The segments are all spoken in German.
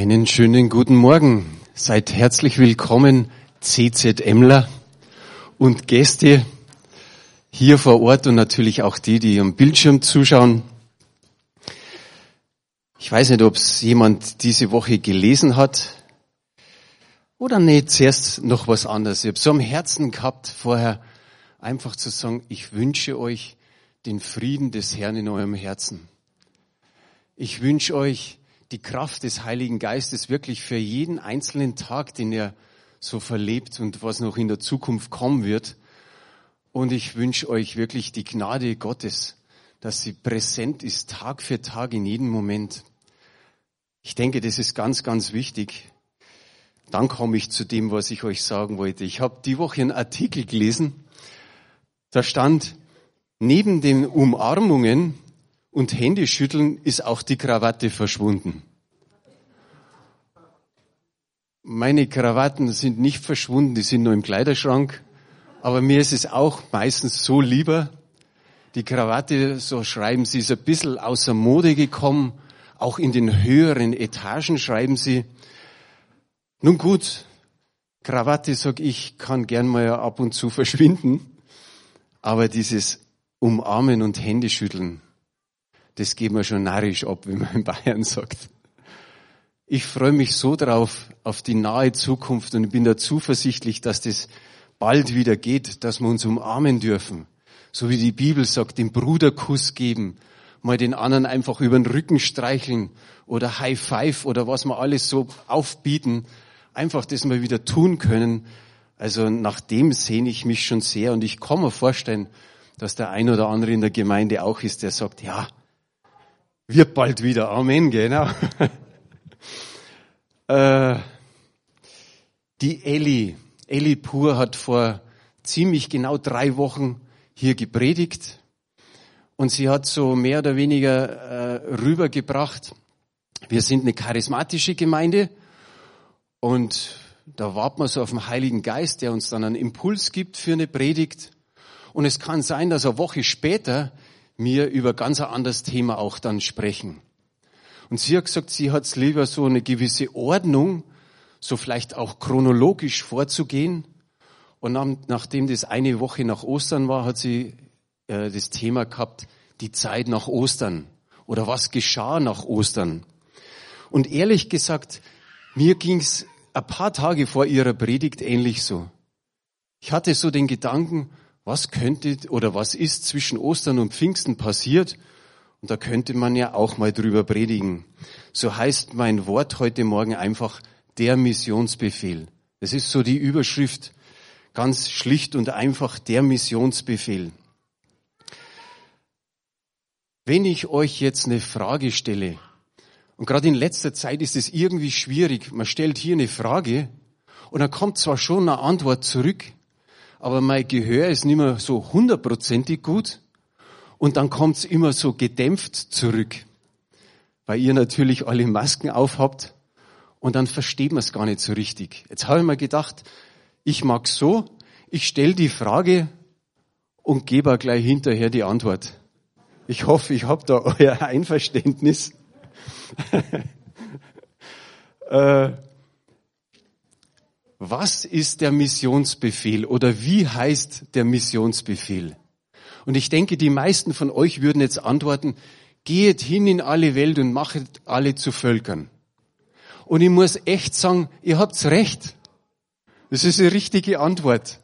Einen schönen guten Morgen. Seid herzlich willkommen, CZMler und Gäste hier vor Ort und natürlich auch die, die am Bildschirm zuschauen. Ich weiß nicht, ob es jemand diese Woche gelesen hat oder nicht. Zuerst noch was anderes. Ich habe so am Herzen gehabt, vorher einfach zu sagen, ich wünsche euch den Frieden des Herrn in eurem Herzen. Ich wünsche euch die Kraft des Heiligen Geistes wirklich für jeden einzelnen Tag, den er so verlebt und was noch in der Zukunft kommen wird. Und ich wünsche euch wirklich die Gnade Gottes, dass sie präsent ist, Tag für Tag, in jedem Moment. Ich denke, das ist ganz, ganz wichtig. Dann komme ich zu dem, was ich euch sagen wollte. Ich habe die Woche einen Artikel gelesen. Da stand, neben den Umarmungen und Händeschütteln ist auch die Krawatte verschwunden. Meine Krawatten sind nicht verschwunden, die sind nur im Kleiderschrank. Aber mir ist es auch meistens so lieber. Die Krawatte, so schreiben sie, ist ein bisschen außer Mode gekommen. Auch in den höheren Etagen schreiben sie. Nun gut, Krawatte, sag ich, kann gern mal ab und zu verschwinden. Aber dieses Umarmen und Händeschütteln, das geben wir schon narrisch ab, wie man in Bayern sagt. Ich freue mich so drauf, auf die nahe Zukunft und bin da zuversichtlich, dass das bald wieder geht, dass wir uns umarmen dürfen. So wie die Bibel sagt, den Bruderkuss geben, mal den anderen einfach über den Rücken streicheln oder High Five oder was wir alles so aufbieten. Einfach das mal wieder tun können. Also nach dem sehne ich mich schon sehr und ich kann mir vorstellen, dass der ein oder andere in der Gemeinde auch ist, der sagt, ja, wird bald wieder. Amen, genau. äh, die Elli, Elli Pur hat vor ziemlich genau drei Wochen hier gepredigt und sie hat so mehr oder weniger äh, rübergebracht, wir sind eine charismatische Gemeinde und da warten wir so auf den Heiligen Geist, der uns dann einen Impuls gibt für eine Predigt. Und es kann sein, dass eine Woche später mir über ganz ein anderes Thema auch dann sprechen. Und sie hat gesagt, sie hat es lieber so eine gewisse Ordnung, so vielleicht auch chronologisch vorzugehen. Und nachdem das eine Woche nach Ostern war, hat sie äh, das Thema gehabt, die Zeit nach Ostern oder was geschah nach Ostern. Und ehrlich gesagt, mir ging's ein paar Tage vor ihrer Predigt ähnlich so. Ich hatte so den Gedanken, was könnte oder was ist zwischen Ostern und Pfingsten passiert? Und da könnte man ja auch mal drüber predigen. So heißt mein Wort heute Morgen einfach der Missionsbefehl. Es ist so die Überschrift, ganz schlicht und einfach der Missionsbefehl. Wenn ich euch jetzt eine Frage stelle, und gerade in letzter Zeit ist es irgendwie schwierig, man stellt hier eine Frage und dann kommt zwar schon eine Antwort zurück, aber mein Gehör ist nicht mehr so hundertprozentig gut und dann kommt's immer so gedämpft zurück, weil ihr natürlich alle Masken aufhabt und dann versteht man es gar nicht so richtig. Jetzt habe ich mir gedacht, ich mag so, ich stelle die Frage und gebe auch gleich hinterher die Antwort. Ich hoffe, ich habe da euer Einverständnis. äh, was ist der Missionsbefehl oder wie heißt der Missionsbefehl? Und ich denke, die meisten von euch würden jetzt antworten, geht hin in alle Welt und machet alle zu Völkern. Und ich muss echt sagen, ihr habt's recht. Das ist eine richtige Antwort.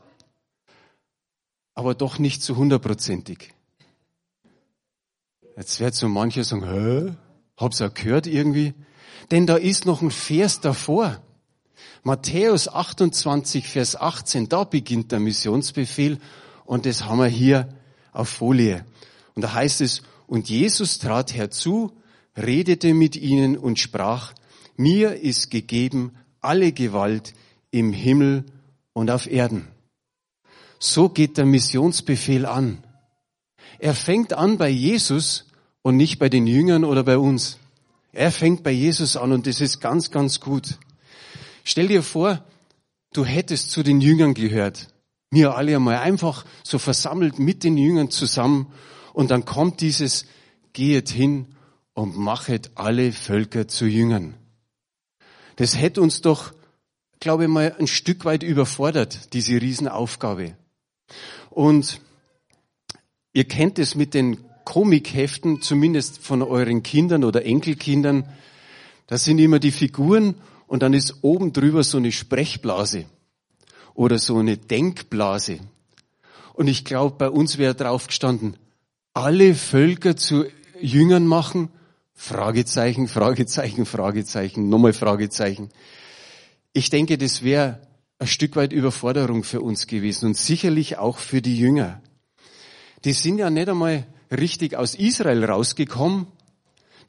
Aber doch nicht zu hundertprozentig. Jetzt wird so mancher sagen, hä? Hab's auch gehört irgendwie? Denn da ist noch ein Vers davor. Matthäus 28, Vers 18, da beginnt der Missionsbefehl und das haben wir hier auf Folie. Und da heißt es, und Jesus trat herzu, redete mit ihnen und sprach, mir ist gegeben alle Gewalt im Himmel und auf Erden. So geht der Missionsbefehl an. Er fängt an bei Jesus und nicht bei den Jüngern oder bei uns. Er fängt bei Jesus an und das ist ganz, ganz gut. Stell dir vor, du hättest zu den Jüngern gehört. Wir alle einmal einfach so versammelt mit den Jüngern zusammen und dann kommt dieses, gehet hin und machet alle Völker zu Jüngern. Das hätte uns doch, glaube ich mal, ein Stück weit überfordert, diese Riesenaufgabe. Und ihr kennt es mit den Komikheften, zumindest von euren Kindern oder Enkelkindern. Das sind immer die Figuren und dann ist oben drüber so eine Sprechblase oder so eine Denkblase. Und ich glaube, bei uns wäre drauf gestanden, alle Völker zu Jüngern machen? Fragezeichen, Fragezeichen, Fragezeichen, nochmal Fragezeichen. Ich denke, das wäre ein Stück weit Überforderung für uns gewesen und sicherlich auch für die Jünger. Die sind ja nicht einmal richtig aus Israel rausgekommen.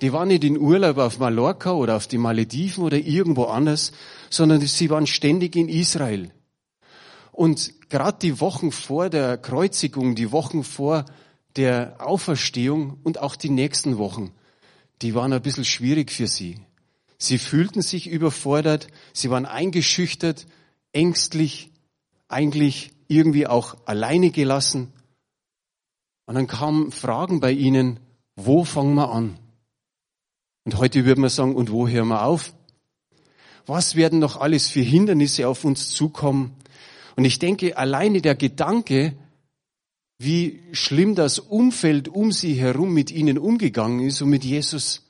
Die waren nicht in Urlaub auf Mallorca oder auf die Malediven oder irgendwo anders, sondern sie waren ständig in Israel. Und gerade die Wochen vor der Kreuzigung, die Wochen vor der Auferstehung und auch die nächsten Wochen, die waren ein bisschen schwierig für sie. Sie fühlten sich überfordert, sie waren eingeschüchtert, ängstlich, eigentlich irgendwie auch alleine gelassen. Und dann kamen Fragen bei ihnen, wo fangen wir an? Und heute würde man sagen, und wo hören wir auf? Was werden noch alles für Hindernisse auf uns zukommen? Und ich denke, alleine der Gedanke, wie schlimm das Umfeld um sie herum mit ihnen umgegangen ist und mit Jesus,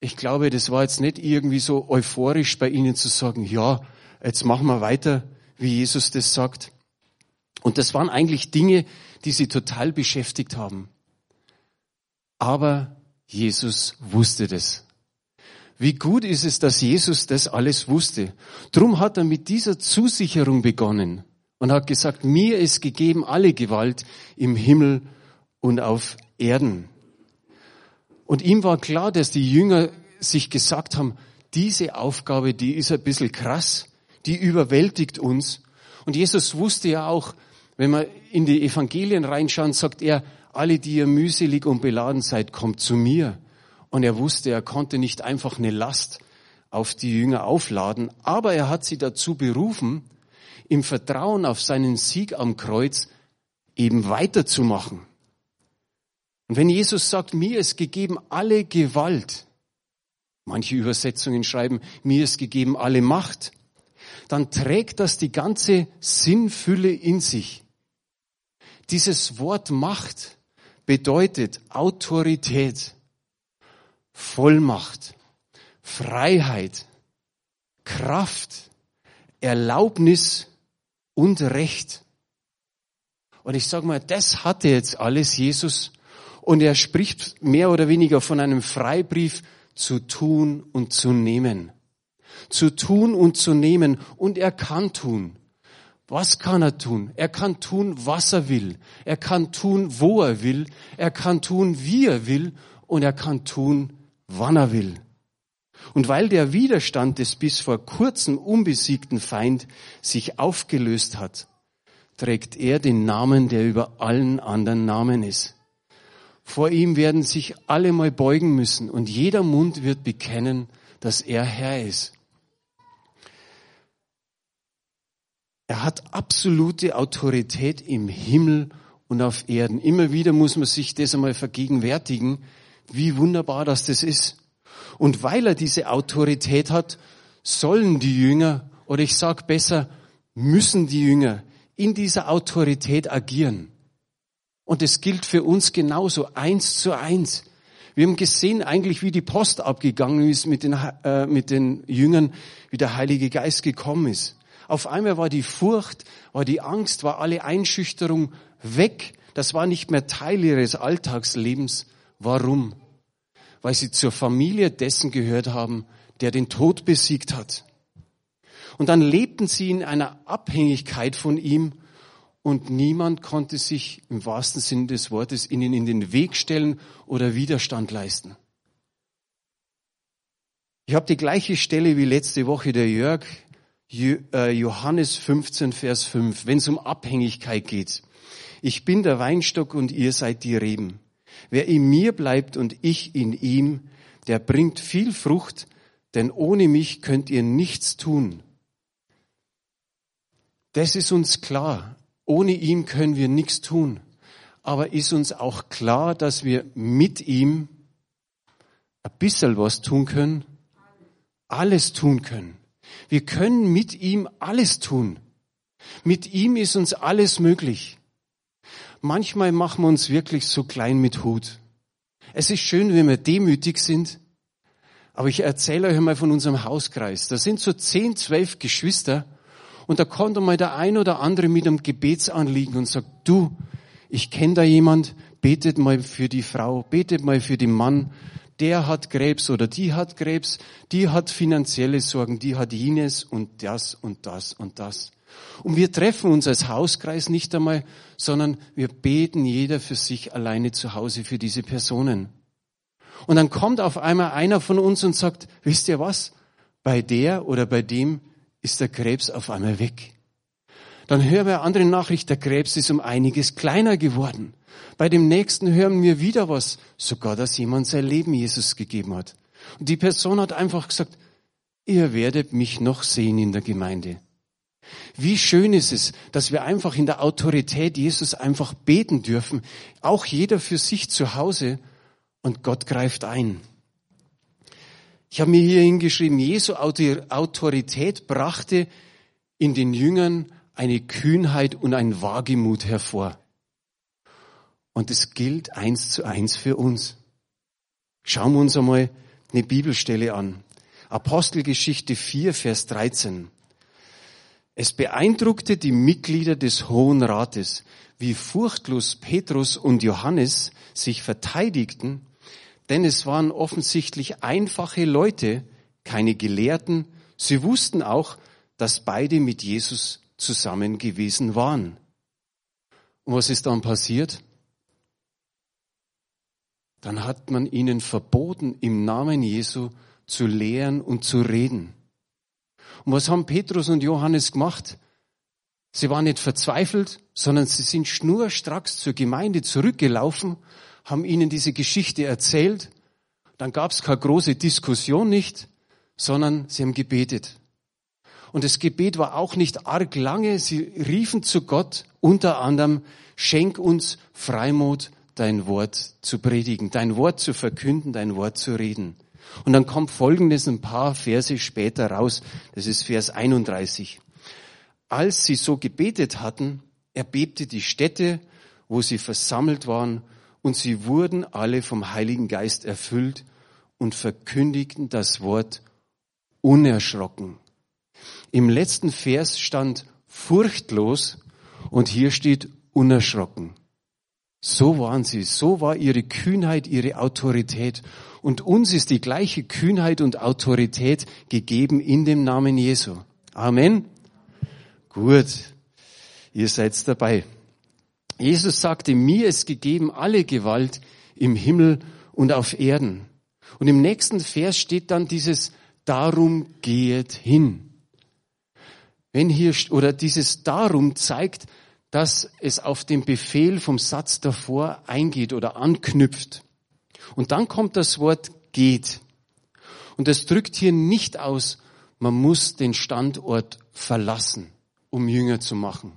ich glaube, das war jetzt nicht irgendwie so euphorisch bei ihnen zu sagen, ja, jetzt machen wir weiter, wie Jesus das sagt. Und das waren eigentlich Dinge, die sie total beschäftigt haben. Aber Jesus wusste das. Wie gut ist es, dass Jesus das alles wusste. Drum hat er mit dieser Zusicherung begonnen und hat gesagt, mir ist gegeben alle Gewalt im Himmel und auf Erden. Und ihm war klar, dass die Jünger sich gesagt haben, diese Aufgabe, die ist ein bisschen krass, die überwältigt uns. Und Jesus wusste ja auch, wenn wir in die Evangelien reinschauen, sagt er, alle, die ihr mühselig und beladen seid, kommt zu mir. Und er wusste, er konnte nicht einfach eine Last auf die Jünger aufladen, aber er hat sie dazu berufen, im Vertrauen auf seinen Sieg am Kreuz eben weiterzumachen. Und wenn Jesus sagt, mir ist gegeben alle Gewalt, manche Übersetzungen schreiben, mir ist gegeben alle Macht, dann trägt das die ganze Sinnfülle in sich. Dieses Wort Macht bedeutet Autorität, Vollmacht, Freiheit, Kraft, Erlaubnis und Recht. Und ich sage mal, das hatte jetzt alles Jesus und er spricht mehr oder weniger von einem Freibrief zu tun und zu nehmen. Zu tun und zu nehmen und er kann tun. Was kann er tun? Er kann tun, was er will. Er kann tun, wo er will. Er kann tun, wie er will. Und er kann tun, wann er will. Und weil der Widerstand des bis vor kurzem unbesiegten Feind sich aufgelöst hat, trägt er den Namen, der über allen anderen Namen ist. Vor ihm werden sich alle mal beugen müssen und jeder Mund wird bekennen, dass er Herr ist. Er hat absolute Autorität im Himmel und auf Erden. Immer wieder muss man sich das einmal vergegenwärtigen, wie wunderbar das das ist. Und weil er diese Autorität hat, sollen die Jünger, oder ich sag besser, müssen die Jünger in dieser Autorität agieren. Und es gilt für uns genauso, eins zu eins. Wir haben gesehen eigentlich, wie die Post abgegangen ist mit den, äh, mit den Jüngern, wie der Heilige Geist gekommen ist. Auf einmal war die Furcht, war die Angst, war alle Einschüchterung weg. Das war nicht mehr Teil ihres Alltagslebens. Warum? Weil sie zur Familie dessen gehört haben, der den Tod besiegt hat. Und dann lebten sie in einer Abhängigkeit von ihm und niemand konnte sich im wahrsten Sinne des Wortes ihnen in den Weg stellen oder Widerstand leisten. Ich habe die gleiche Stelle wie letzte Woche der Jörg Johannes 15, Vers 5, wenn es um Abhängigkeit geht. Ich bin der Weinstock und ihr seid die Reben. Wer in mir bleibt und ich in ihm, der bringt viel Frucht, denn ohne mich könnt ihr nichts tun. Das ist uns klar. Ohne ihm können wir nichts tun. Aber ist uns auch klar, dass wir mit ihm ein bisschen was tun können? alles tun können. Wir können mit ihm alles tun. Mit ihm ist uns alles möglich. Manchmal machen wir uns wirklich so klein mit Hut. Es ist schön, wenn wir demütig sind, aber ich erzähle euch mal von unserem Hauskreis. Da sind so zehn, zwölf Geschwister und da kommt einmal der ein oder andere mit einem Gebetsanliegen und sagt, du, ich kenne da jemand, betet mal für die Frau, betet mal für den Mann, der hat Krebs oder die hat Krebs, die hat finanzielle Sorgen, die hat jenes und das und das und das. Und wir treffen uns als Hauskreis nicht einmal, sondern wir beten jeder für sich alleine zu Hause für diese Personen. Und dann kommt auf einmal einer von uns und sagt, wisst ihr was? Bei der oder bei dem ist der Krebs auf einmal weg. Dann hören wir andere Nachricht, der Krebs ist um einiges kleiner geworden. Bei dem nächsten hören wir wieder was, sogar dass jemand sein Leben Jesus gegeben hat. Und die Person hat einfach gesagt, ihr werdet mich noch sehen in der Gemeinde. Wie schön ist es, dass wir einfach in der Autorität Jesus einfach beten dürfen, auch jeder für sich zu Hause und Gott greift ein. Ich habe mir hier hingeschrieben, Jesu Autorität brachte in den Jüngern eine Kühnheit und ein Wagemut hervor. Und es gilt eins zu eins für uns. Schauen wir uns einmal eine Bibelstelle an. Apostelgeschichte 4, Vers 13. Es beeindruckte die Mitglieder des Hohen Rates, wie furchtlos Petrus und Johannes sich verteidigten denn es waren offensichtlich einfache Leute, keine Gelehrten. Sie wussten auch, dass beide mit Jesus zusammen gewesen waren. Und was ist dann passiert? Dann hat man ihnen verboten, im Namen Jesu zu lehren und zu reden. Und was haben Petrus und Johannes gemacht? Sie waren nicht verzweifelt, sondern sie sind schnurstracks zur Gemeinde zurückgelaufen haben ihnen diese Geschichte erzählt. Dann gab es keine große Diskussion nicht, sondern sie haben gebetet. Und das Gebet war auch nicht arg lange. Sie riefen zu Gott unter anderem, schenk uns Freimut, dein Wort zu predigen, dein Wort zu verkünden, dein Wort zu reden. Und dann kommt Folgendes ein paar Verse später raus. Das ist Vers 31. Als sie so gebetet hatten, erbebte die Stätte, wo sie versammelt waren, und sie wurden alle vom Heiligen Geist erfüllt und verkündigten das Wort unerschrocken. Im letzten Vers stand furchtlos und hier steht unerschrocken. So waren sie, so war ihre Kühnheit, ihre Autorität. Und uns ist die gleiche Kühnheit und Autorität gegeben in dem Namen Jesu. Amen. Gut, ihr seid dabei. Jesus sagte, mir ist gegeben alle Gewalt im Himmel und auf Erden. Und im nächsten Vers steht dann dieses Darum gehet hin. Wenn hier, oder dieses Darum zeigt, dass es auf den Befehl vom Satz davor eingeht oder anknüpft. Und dann kommt das Wort geht. Und das drückt hier nicht aus, man muss den Standort verlassen, um Jünger zu machen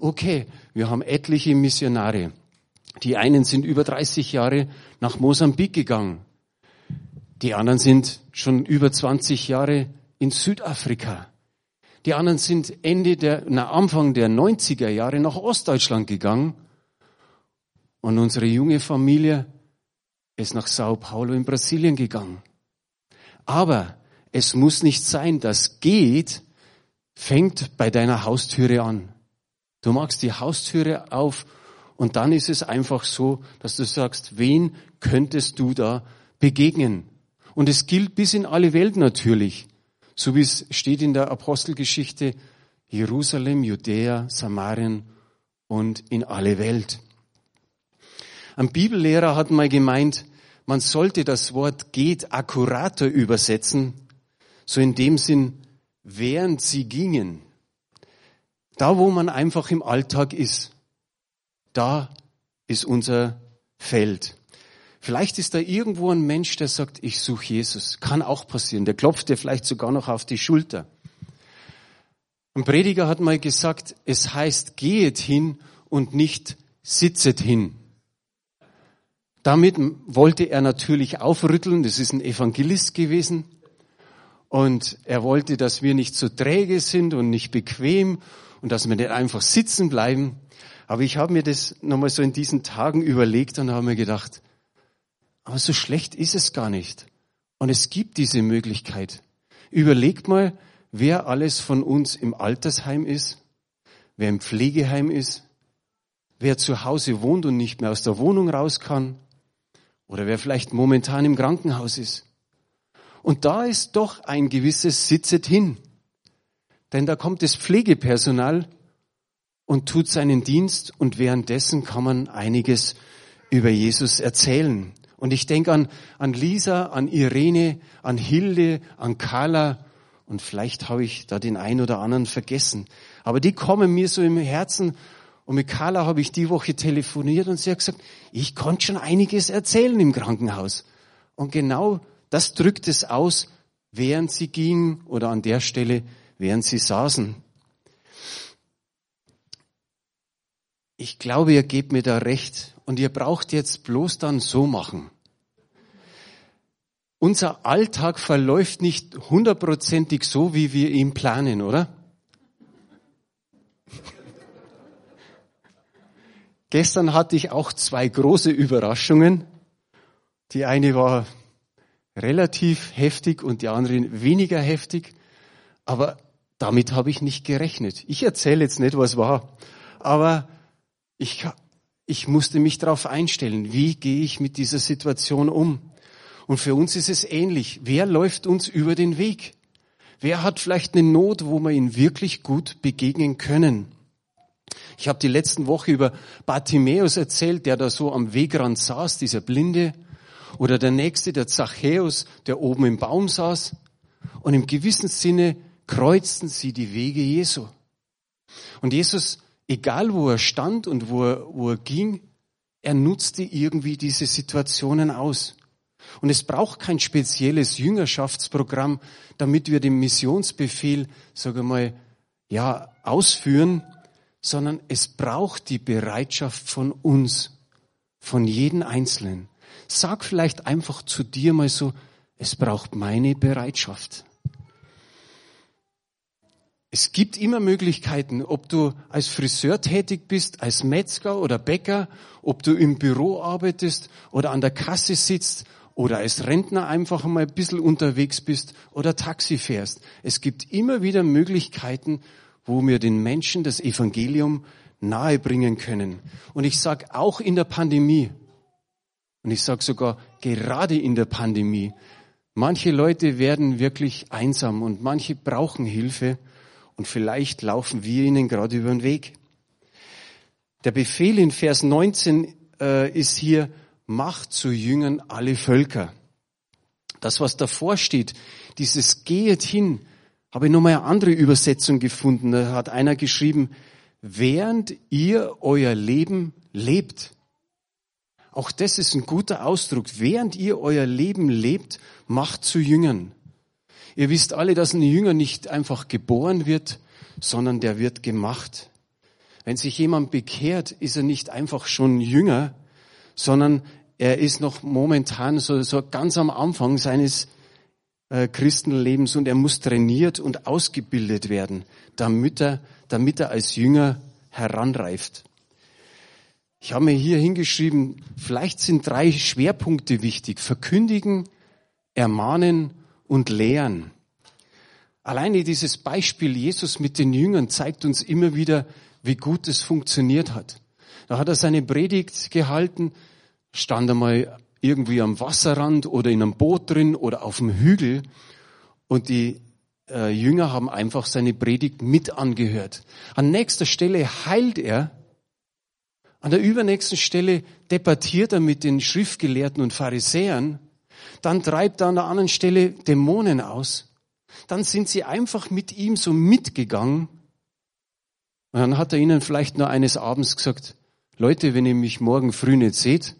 okay, wir haben etliche Missionare. Die einen sind über 30 Jahre nach Mosambik gegangen. Die anderen sind schon über 20 Jahre in Südafrika. Die anderen sind Ende der, na, Anfang der 90er Jahre nach Ostdeutschland gegangen. Und unsere junge Familie ist nach Sao Paulo in Brasilien gegangen. Aber es muss nicht sein, das geht, fängt bei deiner Haustüre an. Du machst die Haustüre auf und dann ist es einfach so, dass du sagst, wen könntest du da begegnen? Und es gilt bis in alle Welt natürlich. So wie es steht in der Apostelgeschichte, Jerusalem, Judäa, Samarien und in alle Welt. Ein Bibellehrer hat mal gemeint, man sollte das Wort geht akkurater übersetzen, so in dem Sinn, während sie gingen. Da, wo man einfach im Alltag ist, da ist unser Feld. Vielleicht ist da irgendwo ein Mensch, der sagt, ich suche Jesus. Kann auch passieren. Der klopft dir vielleicht sogar noch auf die Schulter. Ein Prediger hat mal gesagt, es heißt, gehet hin und nicht sitzet hin. Damit wollte er natürlich aufrütteln, das ist ein Evangelist gewesen. Und er wollte, dass wir nicht zu träge sind und nicht bequem und dass wir nicht einfach sitzen bleiben. Aber ich habe mir das nochmal so in diesen Tagen überlegt und habe mir gedacht, aber so schlecht ist es gar nicht. Und es gibt diese Möglichkeit. Überlegt mal, wer alles von uns im Altersheim ist, wer im Pflegeheim ist, wer zu Hause wohnt und nicht mehr aus der Wohnung raus kann, oder wer vielleicht momentan im Krankenhaus ist. Und da ist doch ein gewisses Sitzet hin. Denn da kommt das Pflegepersonal und tut seinen Dienst und währenddessen kann man einiges über Jesus erzählen. Und ich denke an, an Lisa, an Irene, an Hilde, an Carla und vielleicht habe ich da den einen oder anderen vergessen. Aber die kommen mir so im Herzen und mit Carla habe ich die Woche telefoniert und sie hat gesagt, ich konnte schon einiges erzählen im Krankenhaus. Und genau das drückt es aus, während sie ging oder an der Stelle, während sie saßen. Ich glaube, ihr gebt mir da recht und ihr braucht jetzt bloß dann so machen. Unser Alltag verläuft nicht hundertprozentig so, wie wir ihn planen, oder? Gestern hatte ich auch zwei große Überraschungen. Die eine war relativ heftig und die andere weniger heftig. Aber damit habe ich nicht gerechnet. Ich erzähle jetzt nicht, was war. Aber ich, ich musste mich darauf einstellen. Wie gehe ich mit dieser Situation um? Und für uns ist es ähnlich. Wer läuft uns über den Weg? Wer hat vielleicht eine Not, wo wir ihn wirklich gut begegnen können? Ich habe die letzten Woche über Bartimäus erzählt, der da so am Wegrand saß, dieser Blinde. Oder der nächste, der Zachäus, der oben im Baum saß. Und im gewissen Sinne kreuzten sie die Wege Jesu. Und Jesus, egal wo er stand und wo er, wo er ging, er nutzte irgendwie diese Situationen aus. Und es braucht kein spezielles Jüngerschaftsprogramm, damit wir den Missionsbefehl, sage mal, ja, ausführen, sondern es braucht die Bereitschaft von uns, von jedem Einzelnen. Sag vielleicht einfach zu dir mal so, es braucht meine Bereitschaft. Es gibt immer Möglichkeiten, ob du als Friseur tätig bist, als Metzger oder Bäcker, ob du im Büro arbeitest oder an der Kasse sitzt oder als Rentner einfach mal ein bisschen unterwegs bist oder Taxi fährst. Es gibt immer wieder Möglichkeiten, wo wir den Menschen das Evangelium nahebringen können. Und ich sage auch in der Pandemie, und ich sage sogar gerade in der Pandemie, manche Leute werden wirklich einsam und manche brauchen Hilfe und vielleicht laufen wir ihnen gerade über den Weg. Der Befehl in Vers 19 äh, ist hier, macht zu Jüngern alle Völker. Das, was davor steht, dieses Gehet hin, habe ich nochmal eine andere Übersetzung gefunden. Da hat einer geschrieben, während ihr euer Leben lebt. Auch das ist ein guter Ausdruck. Während ihr euer Leben lebt, macht zu Jüngern. Ihr wisst alle, dass ein Jünger nicht einfach geboren wird, sondern der wird gemacht. Wenn sich jemand bekehrt, ist er nicht einfach schon Jünger, sondern er ist noch momentan so, so ganz am Anfang seines äh, Christenlebens und er muss trainiert und ausgebildet werden, damit er, damit er als Jünger heranreift. Ich habe mir hier hingeschrieben, vielleicht sind drei Schwerpunkte wichtig. Verkündigen, ermahnen und lehren. Alleine dieses Beispiel Jesus mit den Jüngern zeigt uns immer wieder, wie gut es funktioniert hat. Da hat er seine Predigt gehalten, stand einmal irgendwie am Wasserrand oder in einem Boot drin oder auf dem Hügel. Und die äh, Jünger haben einfach seine Predigt mit angehört. An nächster Stelle heilt er. An der übernächsten Stelle debattiert er mit den Schriftgelehrten und Pharisäern. Dann treibt er an der anderen Stelle Dämonen aus. Dann sind sie einfach mit ihm so mitgegangen. Und dann hat er ihnen vielleicht nur eines Abends gesagt, Leute, wenn ihr mich morgen früh nicht seht,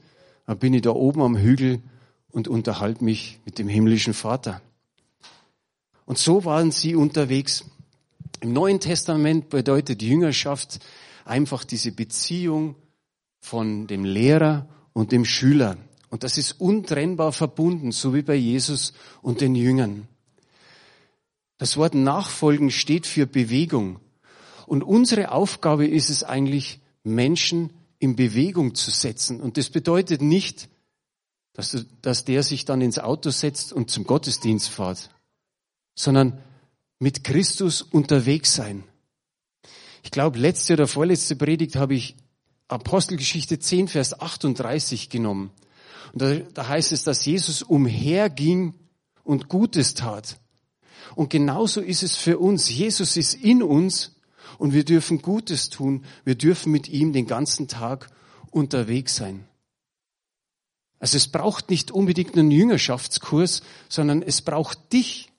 dann bin ich da oben am Hügel und unterhalte mich mit dem himmlischen Vater. Und so waren sie unterwegs. Im Neuen Testament bedeutet Jüngerschaft einfach diese Beziehung von dem Lehrer und dem Schüler. Und das ist untrennbar verbunden, so wie bei Jesus und den Jüngern. Das Wort nachfolgen steht für Bewegung. Und unsere Aufgabe ist es eigentlich, Menschen in Bewegung zu setzen. Und das bedeutet nicht, dass, dass der sich dann ins Auto setzt und zum Gottesdienst fährt, sondern mit Christus unterwegs sein. Ich glaube, letzte oder vorletzte Predigt habe ich Apostelgeschichte 10, Vers 38 genommen. Und da, da heißt es, dass Jesus umherging und Gutes tat. Und genauso ist es für uns. Jesus ist in uns und wir dürfen Gutes tun. Wir dürfen mit ihm den ganzen Tag unterwegs sein. Also es braucht nicht unbedingt einen Jüngerschaftskurs, sondern es braucht dich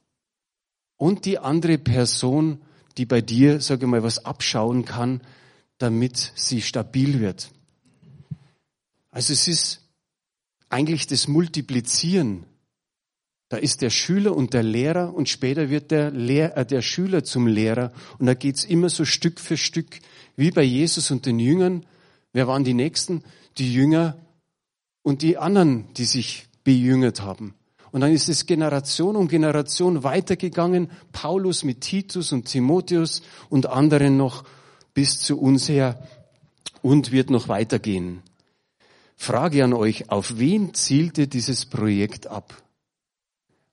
und die andere Person, die bei dir, sage ich mal, was abschauen kann, damit sie stabil wird. Also es ist eigentlich das Multiplizieren. Da ist der Schüler und der Lehrer und später wird der, Lehr äh, der Schüler zum Lehrer und da geht's immer so Stück für Stück, wie bei Jesus und den Jüngern. Wer waren die Nächsten? Die Jünger und die anderen, die sich bejüngert haben. Und dann ist es Generation um Generation weitergegangen, Paulus mit Titus und Timotheus und anderen noch bis zu uns her und wird noch weitergehen. Frage an euch, auf wen zielte dieses Projekt ab?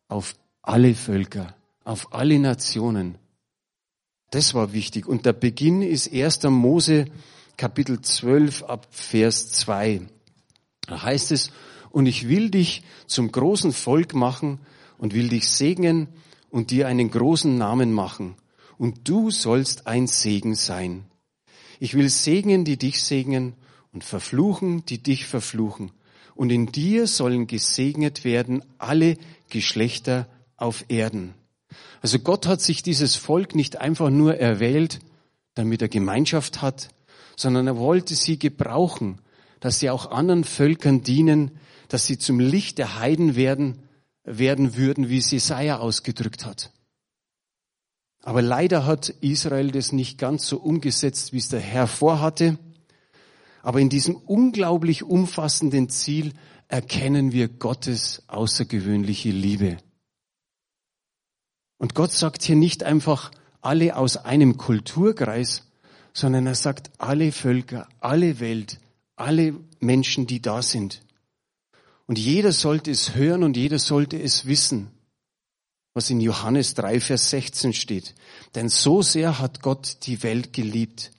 Auf alle Völker, auf alle Nationen. Das war wichtig. Und der Beginn ist 1. Mose Kapitel 12 ab Vers 2. Da heißt es, und ich will dich zum großen Volk machen und will dich segnen und dir einen großen Namen machen. Und du sollst ein Segen sein. Ich will segnen, die dich segnen und verfluchen, die dich verfluchen. Und in dir sollen gesegnet werden alle Geschlechter auf Erden. Also Gott hat sich dieses Volk nicht einfach nur erwählt, damit er Gemeinschaft hat, sondern er wollte sie gebrauchen, dass sie auch anderen Völkern dienen, dass sie zum Licht der Heiden werden, werden würden, wie es Jesaja ausgedrückt hat. Aber leider hat Israel das nicht ganz so umgesetzt, wie es der Herr vorhatte. Aber in diesem unglaublich umfassenden Ziel erkennen wir Gottes außergewöhnliche Liebe. Und Gott sagt hier nicht einfach alle aus einem Kulturkreis, sondern er sagt alle Völker, alle Welt, alle Menschen, die da sind. Und jeder sollte es hören und jeder sollte es wissen, was in Johannes 3, Vers 16 steht. Denn so sehr hat Gott die Welt geliebt,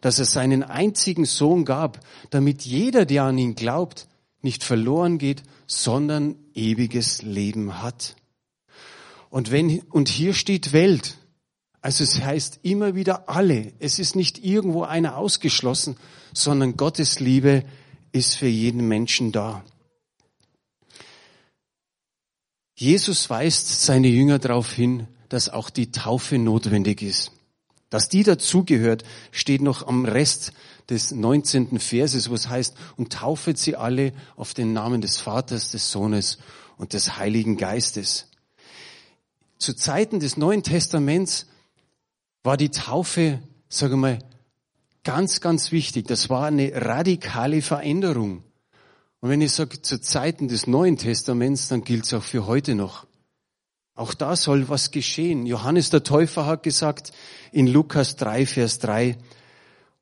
dass er seinen einzigen Sohn gab, damit jeder, der an ihn glaubt, nicht verloren geht, sondern ewiges Leben hat. Und wenn, und hier steht Welt. Also es heißt immer wieder alle. Es ist nicht irgendwo einer ausgeschlossen, sondern Gottes Liebe ist für jeden Menschen da. Jesus weist seine Jünger darauf hin, dass auch die Taufe notwendig ist. Dass die dazugehört, steht noch am Rest des 19. Verses, wo es heißt, und taufet sie alle auf den Namen des Vaters, des Sohnes und des Heiligen Geistes. Zu Zeiten des Neuen Testaments war die Taufe, sage mal, ganz, ganz wichtig. Das war eine radikale Veränderung. Und wenn ich sage zu Zeiten des Neuen Testaments, dann gilt es auch für heute noch. Auch da soll was geschehen. Johannes der Täufer hat gesagt in Lukas 3, Vers 3,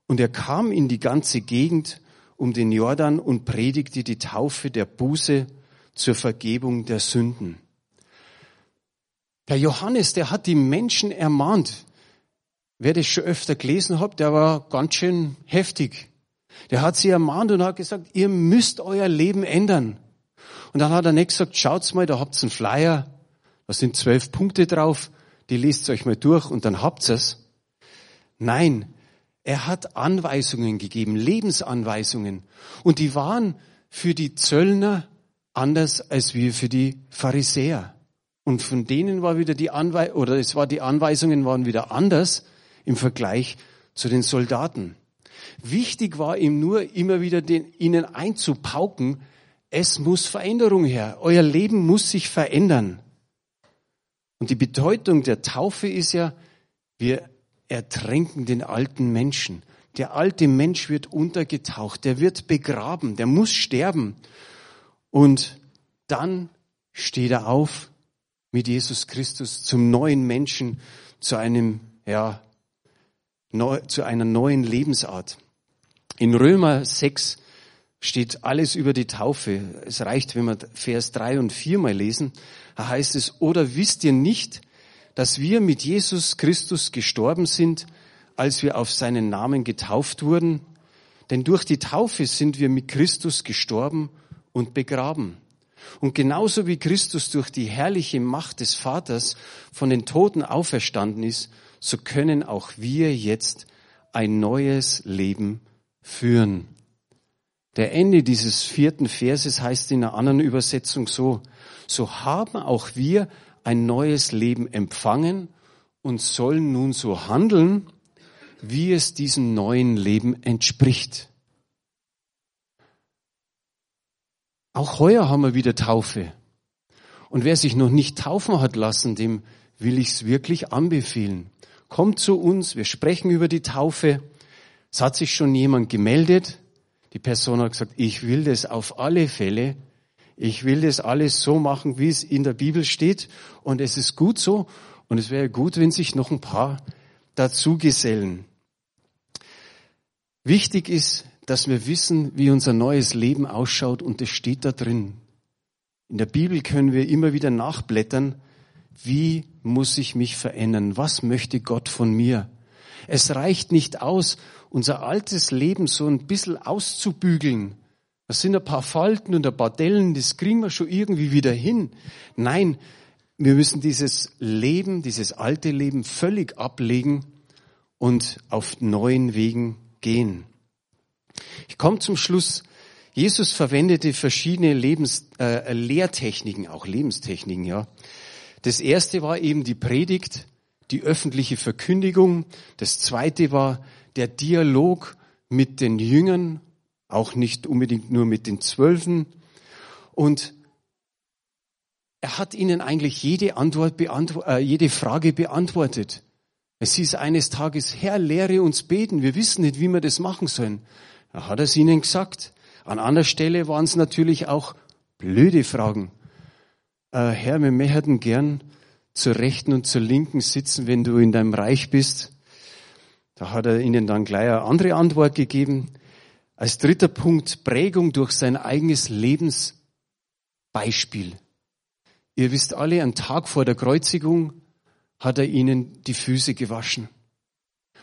und er kam in die ganze Gegend um den Jordan und predigte die Taufe der Buße zur Vergebung der Sünden. Der Johannes, der hat die Menschen ermahnt. Wer das schon öfter gelesen hat, der war ganz schön heftig. Der hat sie ermahnt und hat gesagt, ihr müsst euer Leben ändern. Und dann hat er nicht gesagt, schaut's mal, da habt's einen Flyer, da sind zwölf Punkte drauf, die lest euch mal durch und dann habt's es. Nein, er hat Anweisungen gegeben, Lebensanweisungen. Und die waren für die Zöllner anders als wir für die Pharisäer. Und von denen war wieder die Anweisung, oder es war die Anweisungen waren wieder anders im Vergleich zu den Soldaten. Wichtig war ihm nur immer wieder den, ihnen einzupauken, es muss Veränderung her. Euer Leben muss sich verändern. Und die Bedeutung der Taufe ist ja, wir ertränken den alten Menschen. Der alte Mensch wird untergetaucht, der wird begraben, der muss sterben. Und dann steht er auf, mit Jesus Christus zum neuen Menschen, zu einem, ja, neu, zu einer neuen Lebensart. In Römer 6 steht alles über die Taufe. Es reicht, wenn wir Vers 3 und 4 mal lesen. Da heißt es, oder wisst ihr nicht, dass wir mit Jesus Christus gestorben sind, als wir auf seinen Namen getauft wurden? Denn durch die Taufe sind wir mit Christus gestorben und begraben. Und genauso wie Christus durch die herrliche Macht des Vaters von den Toten auferstanden ist, so können auch wir jetzt ein neues Leben führen. Der Ende dieses vierten Verses heißt in einer anderen Übersetzung so, so haben auch wir ein neues Leben empfangen und sollen nun so handeln, wie es diesem neuen Leben entspricht. Auch heuer haben wir wieder Taufe. Und wer sich noch nicht taufen hat lassen, dem will ich es wirklich anbefehlen. Kommt zu uns, wir sprechen über die Taufe. Es hat sich schon jemand gemeldet. Die Person hat gesagt, ich will das auf alle Fälle. Ich will das alles so machen, wie es in der Bibel steht. Und es ist gut so. Und es wäre gut, wenn sich noch ein paar dazu gesellen. Wichtig ist, dass wir wissen, wie unser neues Leben ausschaut und es steht da drin. In der Bibel können wir immer wieder nachblättern, wie muss ich mich verändern? Was möchte Gott von mir? Es reicht nicht aus, unser altes Leben so ein bisschen auszubügeln. Das sind ein paar Falten und ein paar Dellen, das kriegen wir schon irgendwie wieder hin. Nein, wir müssen dieses Leben, dieses alte Leben völlig ablegen und auf neuen Wegen gehen. Ich komme zum Schluss. Jesus verwendete verschiedene Lebens, äh, Lehrtechniken, auch Lebenstechniken, ja. Das erste war eben die Predigt, die öffentliche Verkündigung. Das zweite war der Dialog mit den Jüngern, auch nicht unbedingt nur mit den Zwölfen. Und er hat ihnen eigentlich jede Antwort äh, jede Frage beantwortet. Es hieß eines Tages, Herr, lehre uns beten. Wir wissen nicht, wie wir das machen sollen. Da hat er es ihnen gesagt. An anderer Stelle waren es natürlich auch blöde Fragen. Äh, Herr, wir möchten gern zur Rechten und zur Linken sitzen, wenn du in deinem Reich bist. Da hat er ihnen dann gleich eine andere Antwort gegeben. Als dritter Punkt Prägung durch sein eigenes Lebensbeispiel. Ihr wisst alle, einen Tag vor der Kreuzigung hat er ihnen die Füße gewaschen.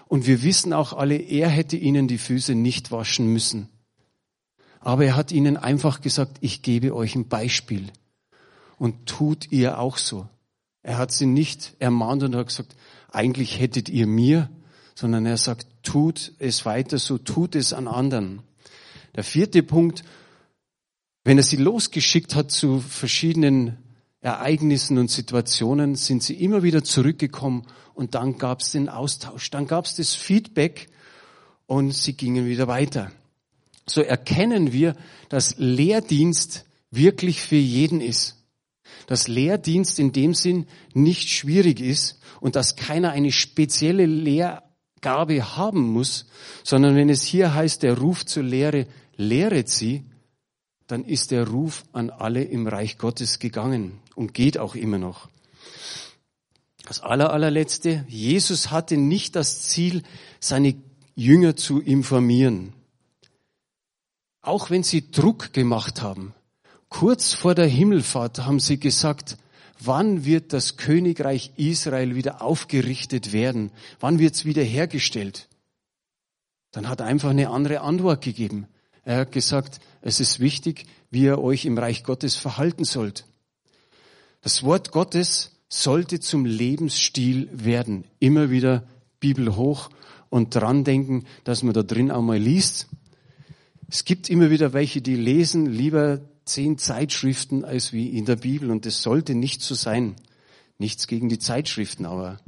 Und wir wissen auch alle, er hätte ihnen die Füße nicht waschen müssen. Aber er hat ihnen einfach gesagt, ich gebe euch ein Beispiel. Und tut ihr auch so. Er hat sie nicht ermahnt und hat gesagt, eigentlich hättet ihr mir, sondern er sagt, tut es weiter so, tut es an anderen. Der vierte Punkt, wenn er sie losgeschickt hat zu verschiedenen Ereignissen und Situationen, sind sie immer wieder zurückgekommen und dann gab es den Austausch, dann gab es das Feedback und sie gingen wieder weiter. So erkennen wir, dass Lehrdienst wirklich für jeden ist. Dass Lehrdienst in dem Sinn nicht schwierig ist und dass keiner eine spezielle Lehrgabe haben muss, sondern wenn es hier heißt, der Ruf zur Lehre, lehret sie, dann ist der Ruf an alle im Reich Gottes gegangen und geht auch immer noch. Das aller, allerletzte, Jesus hatte nicht das Ziel, seine Jünger zu informieren. Auch wenn sie Druck gemacht haben. Kurz vor der Himmelfahrt haben sie gesagt, wann wird das Königreich Israel wieder aufgerichtet werden? Wann wird es wieder hergestellt? Dann hat er einfach eine andere Antwort gegeben. Er hat gesagt, es ist wichtig, wie ihr euch im Reich Gottes verhalten sollt. Das Wort Gottes sollte zum Lebensstil werden. Immer wieder Bibel hoch und dran denken, dass man da drin auch mal liest. Es gibt immer wieder welche, die lesen lieber zehn Zeitschriften als wie in der Bibel und das sollte nicht so sein. Nichts gegen die Zeitschriften, aber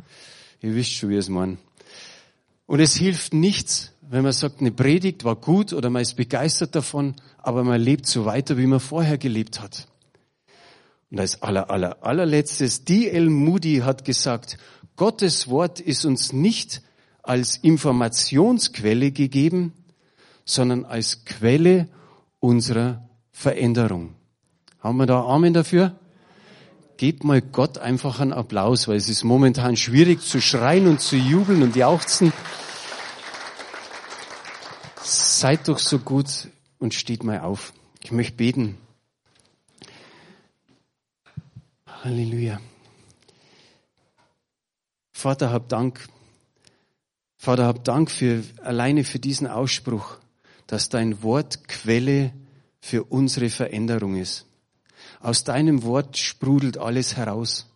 ihr wisst schon, wie es meint. Und es hilft nichts, wenn man sagt, eine Predigt war gut oder man ist begeistert davon, aber man lebt so weiter, wie man vorher gelebt hat. Und als aller, aller, allerletztes, D.L. Moody hat gesagt, Gottes Wort ist uns nicht als Informationsquelle gegeben, sondern als Quelle unserer Veränderung. Haben wir da Amen dafür? gebt mal Gott einfach einen Applaus, weil es ist momentan schwierig zu schreien und zu jubeln und jauchzen. Seid doch so gut und steht mal auf. Ich möchte beten. Halleluja. Vater, hab Dank. Vater, hab Dank für, alleine für diesen Ausspruch, dass dein Wort Quelle für unsere Veränderung ist. Aus deinem Wort sprudelt alles heraus.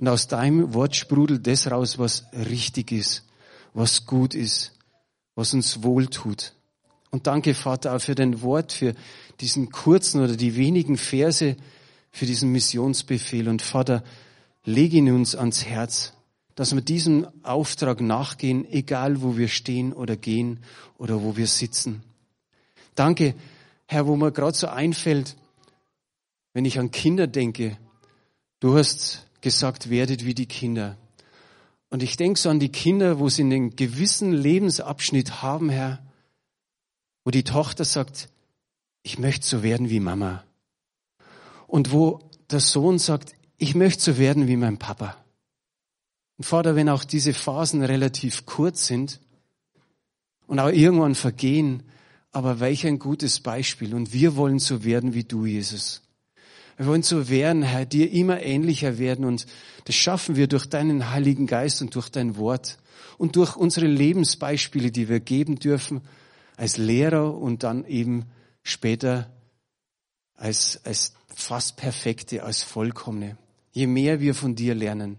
Und aus deinem Wort sprudelt das raus, was richtig ist, was gut ist, was uns wohltut. Und danke, Vater, auch für dein Wort, für diesen kurzen oder die wenigen Verse, für diesen Missionsbefehl. Und Vater, lege ihn uns ans Herz, dass wir diesem Auftrag nachgehen, egal wo wir stehen oder gehen oder wo wir sitzen. Danke, Herr, wo mir gerade so einfällt, wenn ich an Kinder denke, du hast gesagt, werdet wie die Kinder. Und ich denke so an die Kinder, wo sie einen gewissen Lebensabschnitt haben, Herr, wo die Tochter sagt, ich möchte so werden wie Mama. Und wo der Sohn sagt, ich möchte so werden wie mein Papa. Und Vater, wenn auch diese Phasen relativ kurz sind und auch irgendwann vergehen, aber welch ein gutes Beispiel. Und wir wollen so werden wie du, Jesus. Wir wollen so werden, Herr, dir immer ähnlicher werden. Und das schaffen wir durch deinen Heiligen Geist und durch dein Wort und durch unsere Lebensbeispiele, die wir geben dürfen als Lehrer und dann eben später als, als fast perfekte, als vollkommene. Je mehr wir von dir lernen.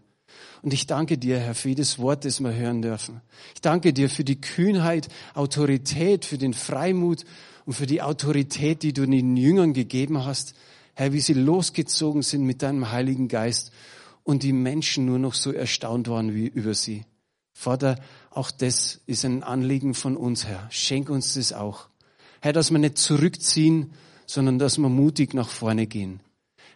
Und ich danke dir, Herr, für jedes Wort, das wir hören dürfen. Ich danke dir für die Kühnheit, Autorität, für den Freimut und für die Autorität, die du den Jüngern gegeben hast. Herr, wie sie losgezogen sind mit deinem Heiligen Geist und die Menschen nur noch so erstaunt waren wie über sie. Vater, auch das ist ein Anliegen von uns, Herr. Schenk uns das auch. Herr, dass wir nicht zurückziehen, sondern dass wir mutig nach vorne gehen.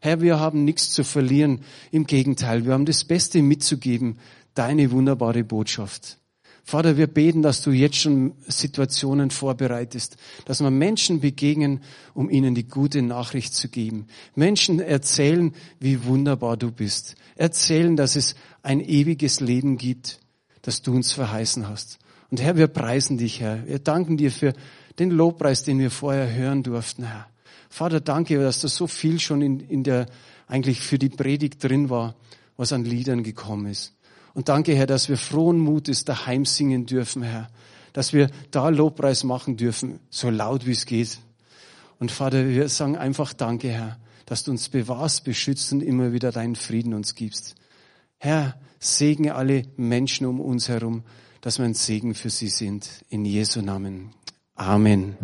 Herr, wir haben nichts zu verlieren. Im Gegenteil, wir haben das Beste mitzugeben, deine wunderbare Botschaft. Vater, wir beten, dass du jetzt schon Situationen vorbereitest, dass wir Menschen begegnen, um ihnen die gute Nachricht zu geben. Menschen erzählen, wie wunderbar du bist. Erzählen, dass es ein ewiges Leben gibt, das du uns verheißen hast. Und Herr, wir preisen dich, Herr. Wir danken dir für den Lobpreis, den wir vorher hören durften, Herr. Vater, danke, dass da so viel schon in, in der, eigentlich für die Predigt drin war, was an Liedern gekommen ist. Und danke, Herr, dass wir frohen Mutes daheim singen dürfen, Herr. Dass wir da Lobpreis machen dürfen, so laut wie es geht. Und Vater, wir sagen einfach Danke, Herr, dass du uns bewahrst, beschützt und immer wieder deinen Frieden uns gibst. Herr, segne alle Menschen um uns herum, dass wir ein Segen für sie sind. In Jesu Namen. Amen.